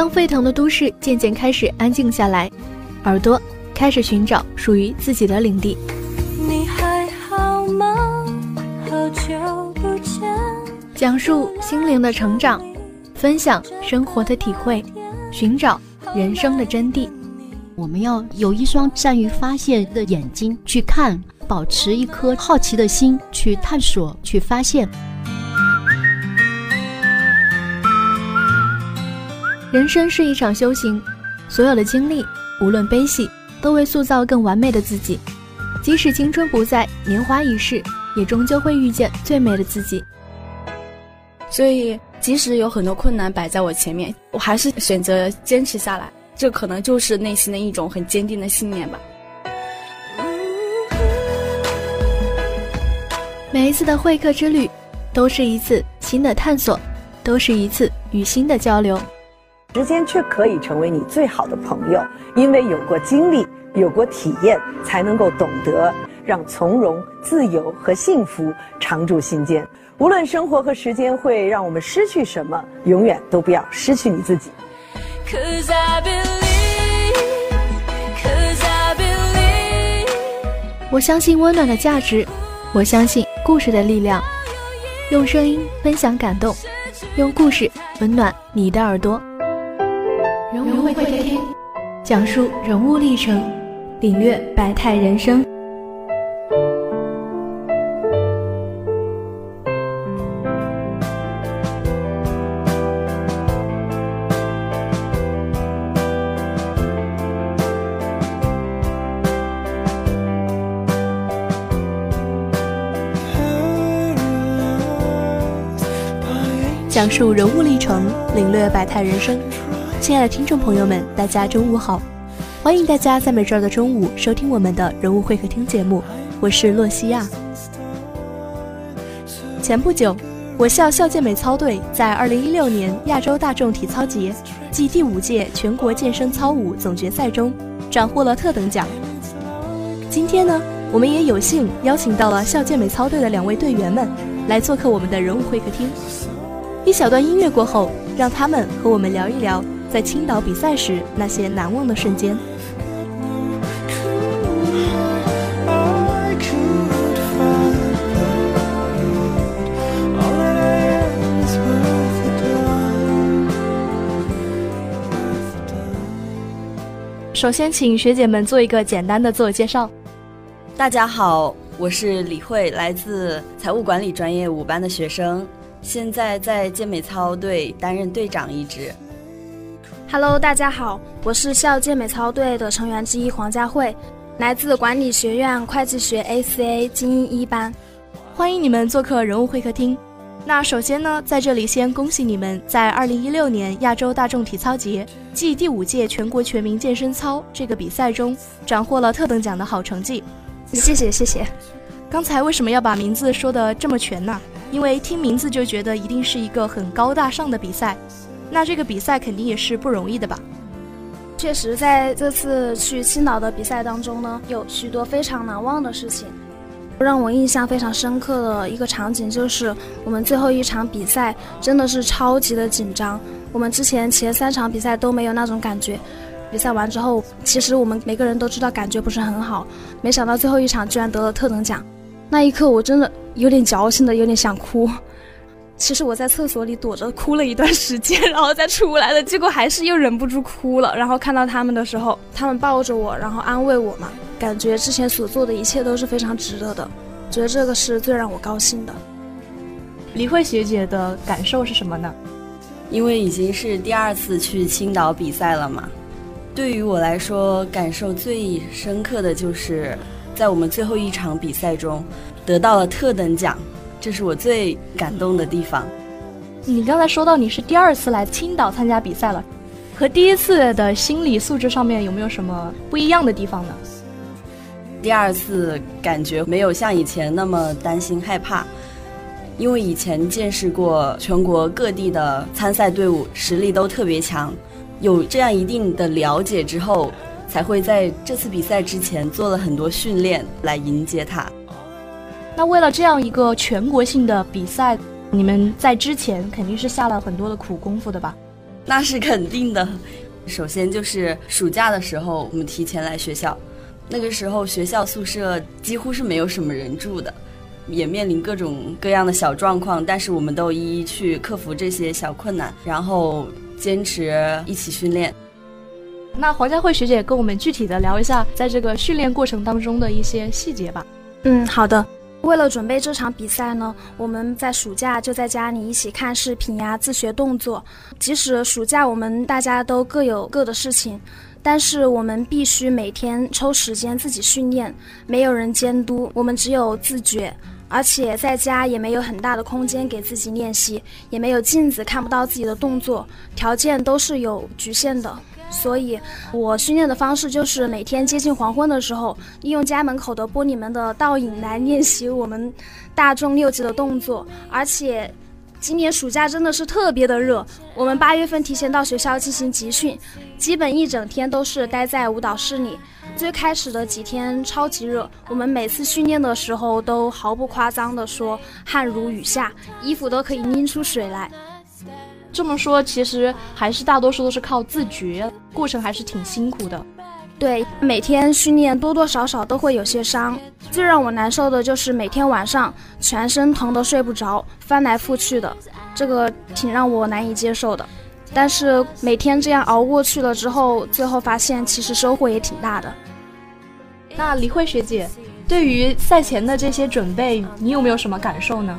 当沸腾的都市渐渐开始安静下来，耳朵开始寻找属于自己的领地。你还好吗？好久不见。讲述心灵的成长，分享生活的体会，寻找人生的真谛。我们要有一双善于发现的眼睛去看，保持一颗好奇的心去探索、去发现。人生是一场修行，所有的经历，无论悲喜，都为塑造更完美的自己。即使青春不在，年华已逝，也终究会遇见最美的自己。所以，即使有很多困难摆在我前面，我还是选择坚持下来。这可能就是内心的一种很坚定的信念吧。每一次的会客之旅，都是一次新的探索，都是一次与新的交流。时间却可以成为你最好的朋友，因为有过经历，有过体验，才能够懂得让从容、自由和幸福常驻心间。无论生活和时间会让我们失去什么，永远都不要失去你自己。我相信温暖的价值，我相信故事的力量。用声音分享感动，用故事温暖你的耳朵。人物会客厅，讲述人物历程，领略百态人生。讲述人物历程，领略百态人生。亲爱的听众朋友们，大家中午好！欢迎大家在每周的中午收听我们的人物会客厅节目，我是洛西亚。前不久，我校校健美操队在2016年亚洲大众体操节暨第五届全国健身操舞总决赛中斩获了特等奖。今天呢，我们也有幸邀请到了校健美操队的两位队员们来做客我们的人物会客厅。一小段音乐过后，让他们和我们聊一聊在青岛比赛时那些难忘的瞬间。首先，请学姐们做一个简单的自我介绍。大家好，我是李慧，来自财务管理专业五班的学生。现在在健美操队担任队长一职。Hello，大家好，我是校健美操队的成员之一黄佳慧，来自管理学院会计学 ACA 精英一班。欢迎你们做客人物会客厅。那首先呢，在这里先恭喜你们在二零一六年亚洲大众体操节暨第五届全国全民健身操这个比赛中斩获了特等奖的好成绩。谢谢谢谢。刚才为什么要把名字说的这么全呢？因为听名字就觉得一定是一个很高大上的比赛，那这个比赛肯定也是不容易的吧？确实，在这次去青岛的比赛当中呢，有许多非常难忘的事情。让我印象非常深刻的一个场景就是我们最后一场比赛真的是超级的紧张。我们之前前三场比赛都没有那种感觉，比赛完之后，其实我们每个人都知道感觉不是很好，没想到最后一场居然得了特等奖。那一刻，我真的有点矫情的，有点想哭。其实我在厕所里躲着哭了一段时间，然后再出来的，结果还是又忍不住哭了。然后看到他们的时候，他们抱着我，然后安慰我嘛，感觉之前所做的一切都是非常值得的，觉得这个是最让我高兴的。李慧学姐的感受是什么呢？因为已经是第二次去青岛比赛了嘛，对于我来说，感受最深刻的就是。在我们最后一场比赛中，得到了特等奖，这是我最感动的地方。你刚才说到你是第二次来青岛参加比赛了，和第一次的心理素质上面有没有什么不一样的地方呢？第二次感觉没有像以前那么担心害怕，因为以前见识过全国各地的参赛队伍，实力都特别强，有这样一定的了解之后。才会在这次比赛之前做了很多训练来迎接他。那为了这样一个全国性的比赛，你们在之前肯定是下了很多的苦功夫的吧？那是肯定的。首先就是暑假的时候，我们提前来学校，那个时候学校宿舍几乎是没有什么人住的，也面临各种各样的小状况，但是我们都一一去克服这些小困难，然后坚持一起训练。那黄佳慧学姐跟我们具体的聊一下，在这个训练过程当中的一些细节吧。嗯，好的。为了准备这场比赛呢，我们在暑假就在家里一起看视频呀，自学动作。即使暑假我们大家都各有各的事情，但是我们必须每天抽时间自己训练，没有人监督，我们只有自觉。而且在家也没有很大的空间给自己练习，也没有镜子看不到自己的动作，条件都是有局限的。所以，我训练的方式就是每天接近黄昏的时候，利用家门口的玻璃门的倒影来练习我们大众六级的动作。而且，今年暑假真的是特别的热，我们八月份提前到学校进行集训，基本一整天都是待在舞蹈室里。最开始的几天超级热，我们每次训练的时候都毫不夸张的说汗如雨下，衣服都可以拎出水来。这么说，其实还是大多数都是靠自觉，过程还是挺辛苦的。对，每天训练多多少少都会有些伤。最让我难受的就是每天晚上全身疼得睡不着，翻来覆去的，这个挺让我难以接受的。但是每天这样熬过去了之后，最后发现其实收获也挺大的。那李慧学姐，对于赛前的这些准备，你有没有什么感受呢？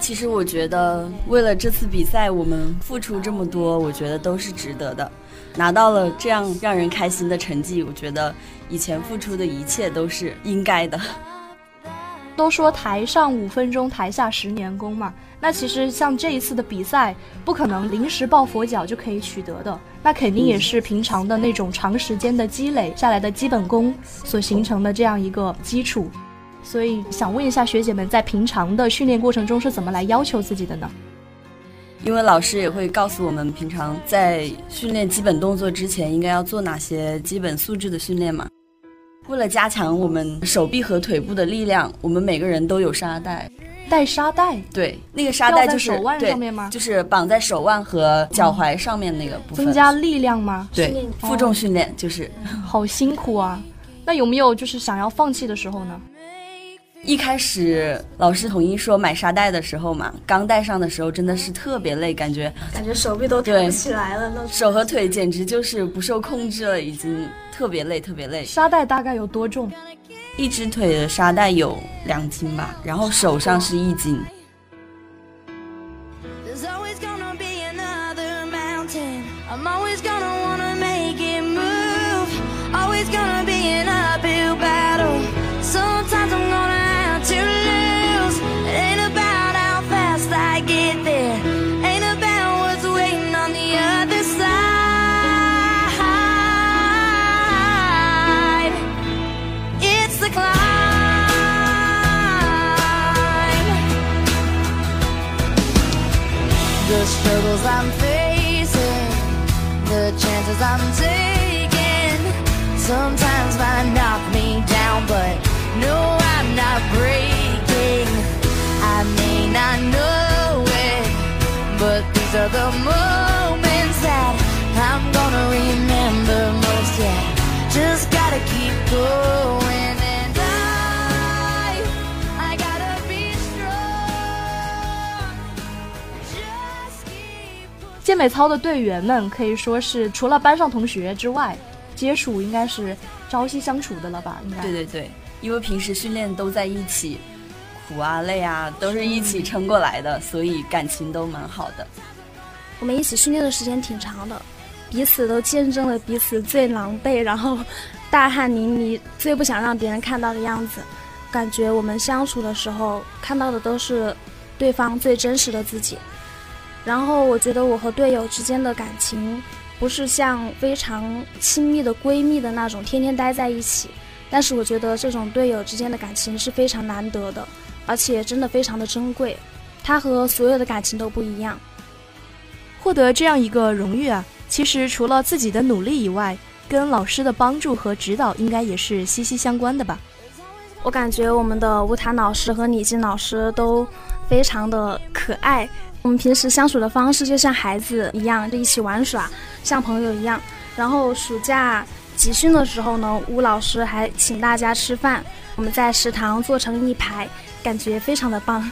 其实我觉得，为了这次比赛，我们付出这么多，我觉得都是值得的。拿到了这样让人开心的成绩，我觉得以前付出的一切都是应该的。都说台上五分钟，台下十年功嘛。那其实像这一次的比赛，不可能临时抱佛脚就可以取得的，那肯定也是平常的那种长时间的积累下来的基本功所形成的这样一个基础。所以想问一下学姐们，在平常的训练过程中是怎么来要求自己的呢？因为老师也会告诉我们，平常在训练基本动作之前，应该要做哪些基本素质的训练嘛。为了加强我们手臂和腿部的力量，我们每个人都有沙袋，带沙袋。对，那个沙袋就是手腕上面吗？就是绑在手腕和脚踝上面那个部分。增加力量吗？对，负重训练就是。好辛苦啊！那有没有就是想要放弃的时候呢？一开始老师统一说买沙袋的时候嘛，刚戴上的时候真的是特别累，感觉感觉手臂都抬不起来了，那手和腿简直就是不受控制了，已经特别累，特别累。沙袋大概有多重？一只腿的沙袋有两斤吧，然后手上是一斤。Struggles I'm facing, the chances I'm taking, sometimes might knock me down, but no, I'm not breaking. I may not know it, but these are the moments that I'm gonna remember most. Yeah, just gotta keep going. 健美操的队员们可以说是除了班上同学之外，接触应该是朝夕相处的了吧？应该对对对，因为平时训练都在一起，苦啊累啊都是一起撑过来的，所以感情都蛮好的。我们一起训练的时间挺长的，彼此都见证了彼此最狼狈，然后大汗淋漓、最不想让别人看到的样子。感觉我们相处的时候看到的都是对方最真实的自己。然后我觉得我和队友之间的感情，不是像非常亲密的闺蜜的那种天天待在一起，但是我觉得这种队友之间的感情是非常难得的，而且真的非常的珍贵，它和所有的感情都不一样。获得这样一个荣誉啊，其实除了自己的努力以外，跟老师的帮助和指导应该也是息息相关的吧。我感觉我们的吴谭老师和李静老师都非常的可爱。我们平时相处的方式就像孩子一样，就一起玩耍，像朋友一样。然后暑假集训的时候呢，吴老师还请大家吃饭，我们在食堂坐成一排，感觉非常的棒。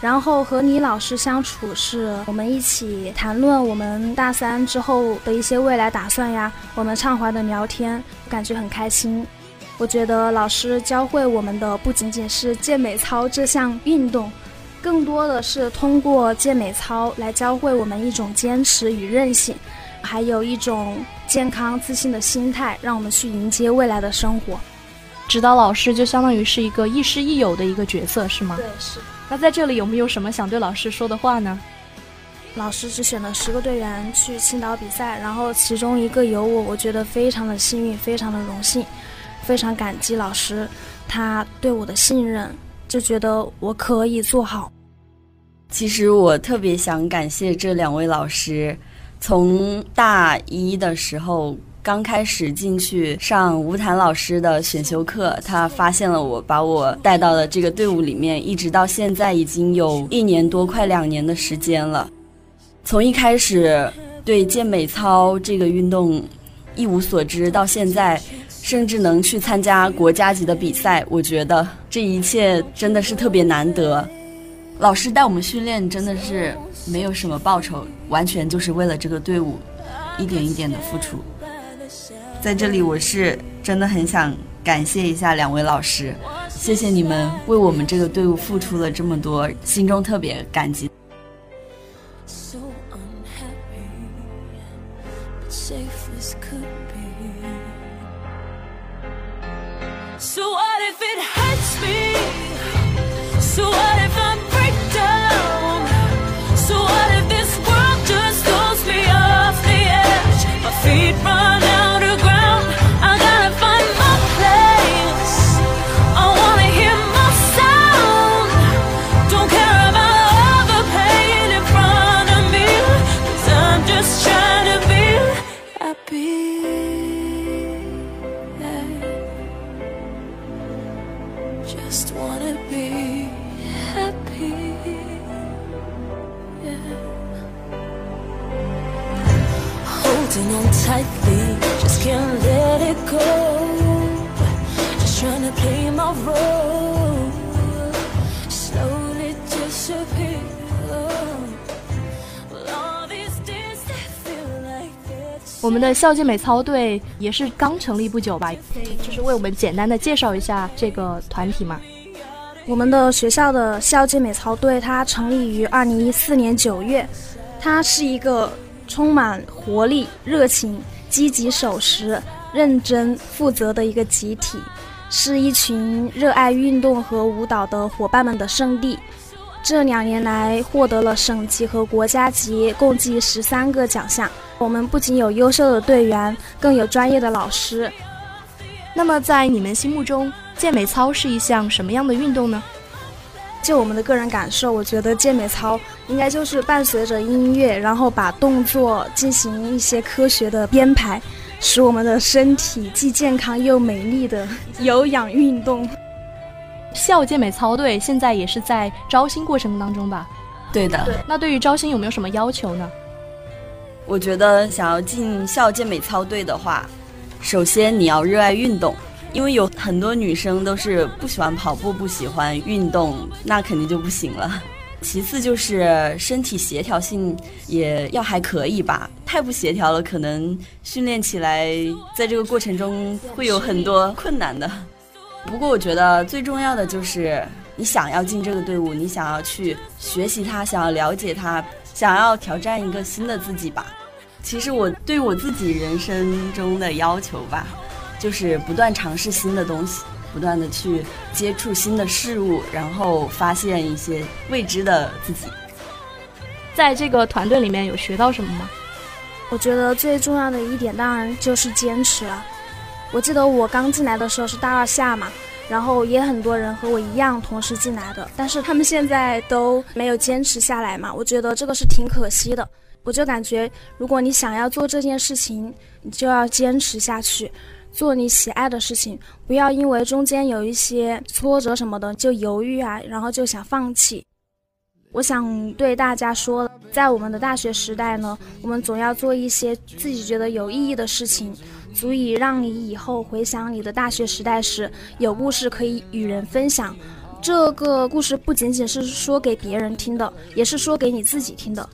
然后和李老师相处，是我们一起谈论我们大三之后的一些未来打算呀，我们畅怀的聊天，感觉很开心。我觉得老师教会我们的不仅仅是健美操这项运动，更多的是通过健美操来教会我们一种坚持与韧性，还有一种健康自信的心态，让我们去迎接未来的生活。指导老师就相当于是一个亦师亦友的一个角色，是吗？对，是。那在这里有没有什么想对老师说的话呢？老师只选了十个队员去青岛比赛，然后其中一个有我，我觉得非常的幸运，非常的荣幸，非常感激老师他对我的信任，就觉得我可以做好。其实我特别想感谢这两位老师，从大一的时候。刚开始进去上吴谭老师的选修课，他发现了我，把我带到了这个队伍里面，一直到现在已经有一年多，快两年的时间了。从一开始对健美操这个运动一无所知，到现在甚至能去参加国家级的比赛，我觉得这一切真的是特别难得。老师带我们训练真的是没有什么报酬，完全就是为了这个队伍一点一点的付出。在这里，我是真的很想感谢一下两位老师，谢谢你们为我们这个队伍付出了这么多，心中特别感激。So what if it hurts? Just wanna be happy. Yeah. Holding on tightly, just can't let it go. Just trying to play my role. 我们的校健美操队也是刚成立不久吧？就是为我们简单的介绍一下这个团体吗？我们的学校的校健美操队，它成立于二零一四年九月，它是一个充满活力、热情、积极守时、认真负责的一个集体，是一群热爱运动和舞蹈的伙伴们的圣地。这两年来，获得了省级和国家级共计十三个奖项。我们不仅有优秀的队员，更有专业的老师。那么，在你们心目中，健美操是一项什么样的运动呢？就我们的个人感受，我觉得健美操应该就是伴随着音乐，然后把动作进行一些科学的编排，使我们的身体既健康又美丽的 有氧运动。校健美操队现在也是在招新过程当中吧？对的。那对于招新有没有什么要求呢？我觉得想要进校健美操队的话，首先你要热爱运动，因为有很多女生都是不喜欢跑步、不喜欢运动，那肯定就不行了。其次就是身体协调性也要还可以吧，太不协调了，可能训练起来在这个过程中会有很多困难的。不过我觉得最重要的就是你想要进这个队伍，你想要去学习它，想要了解它。想要挑战一个新的自己吧。其实我对我自己人生中的要求吧，就是不断尝试新的东西，不断的去接触新的事物，然后发现一些未知的自己。在这个团队里面有学到什么吗？我觉得最重要的一点当然就是坚持了。我记得我刚进来的时候是大二下嘛。然后也很多人和我一样同时进来的，但是他们现在都没有坚持下来嘛，我觉得这个是挺可惜的。我就感觉，如果你想要做这件事情，你就要坚持下去，做你喜爱的事情，不要因为中间有一些挫折什么的就犹豫啊，然后就想放弃。我想对大家说，在我们的大学时代呢，我们总要做一些自己觉得有意义的事情，足以让你以后回想你的大学时代时，有故事可以与人分享。这个故事不仅仅是说给别人听的，也是说给你自己听的。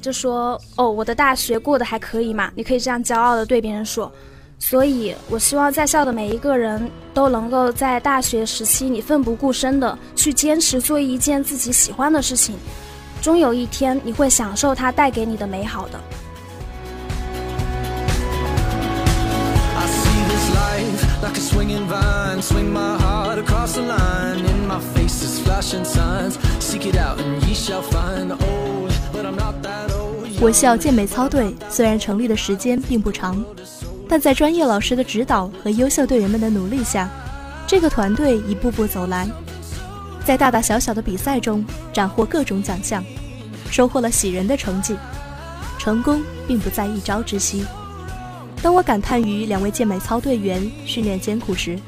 就说哦，我的大学过得还可以嘛？你可以这样骄傲的对别人说。所以，我希望在校的每一个人都能够在大学时期你奋不顾身的去坚持做一件自己喜欢的事情，终有一天你会享受它带给你的美好的。Can swing in vine，swing my heart across the line，在 my faces flash in suns，seek it out，and ye shall find the old。我校健美操队虽然成立的时间并不长。但在专业老师的指导和优秀队员们的努力下，这个团队一步步走来，在大大小小的比赛中斩获各种奖项，收获了喜人的成绩。成功并不在一朝之夕。当我感叹于两位健美操队员训练艰苦时，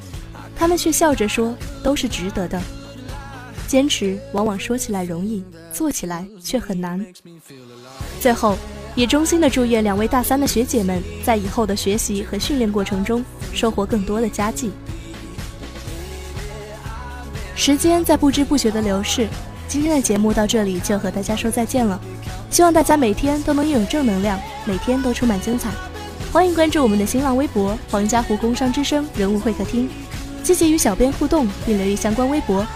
他们却笑着说：“都是值得的。”坚持往往说起来容易，做起来却很难。最后。也衷心的祝愿两位大三的学姐们在以后的学习和训练过程中收获更多的佳绩。时间在不知不觉的流逝，今天的节目到这里就和大家说再见了。希望大家每天都能拥有正能量，每天都充满精彩。欢迎关注我们的新浪微博“黄家湖工商之声人物会客厅”，积极与小编互动并留意相关微博。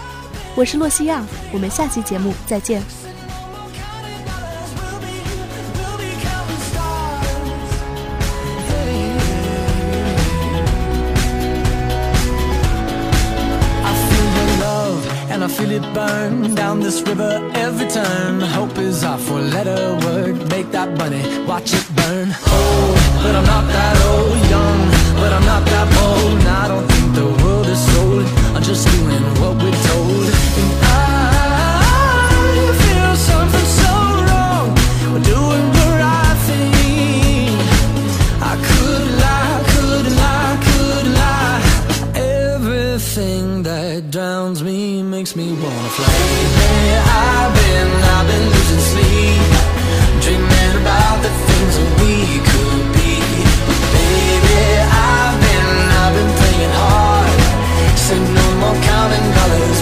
我是洛西亚，我们下期节目再见。Feel it burn down this river every turn. Hope is our four letter word. Make that money, watch it burn. Old, but I'm not that old. Young, but I'm not that old. And I don't think the world is sold. I'm just doing what we do. makes me wanna fly. Baby, I've been, I've been losing sleep, dreaming about the things that we could be. But baby, I've been, I've been playing hard, said no more counting dollars.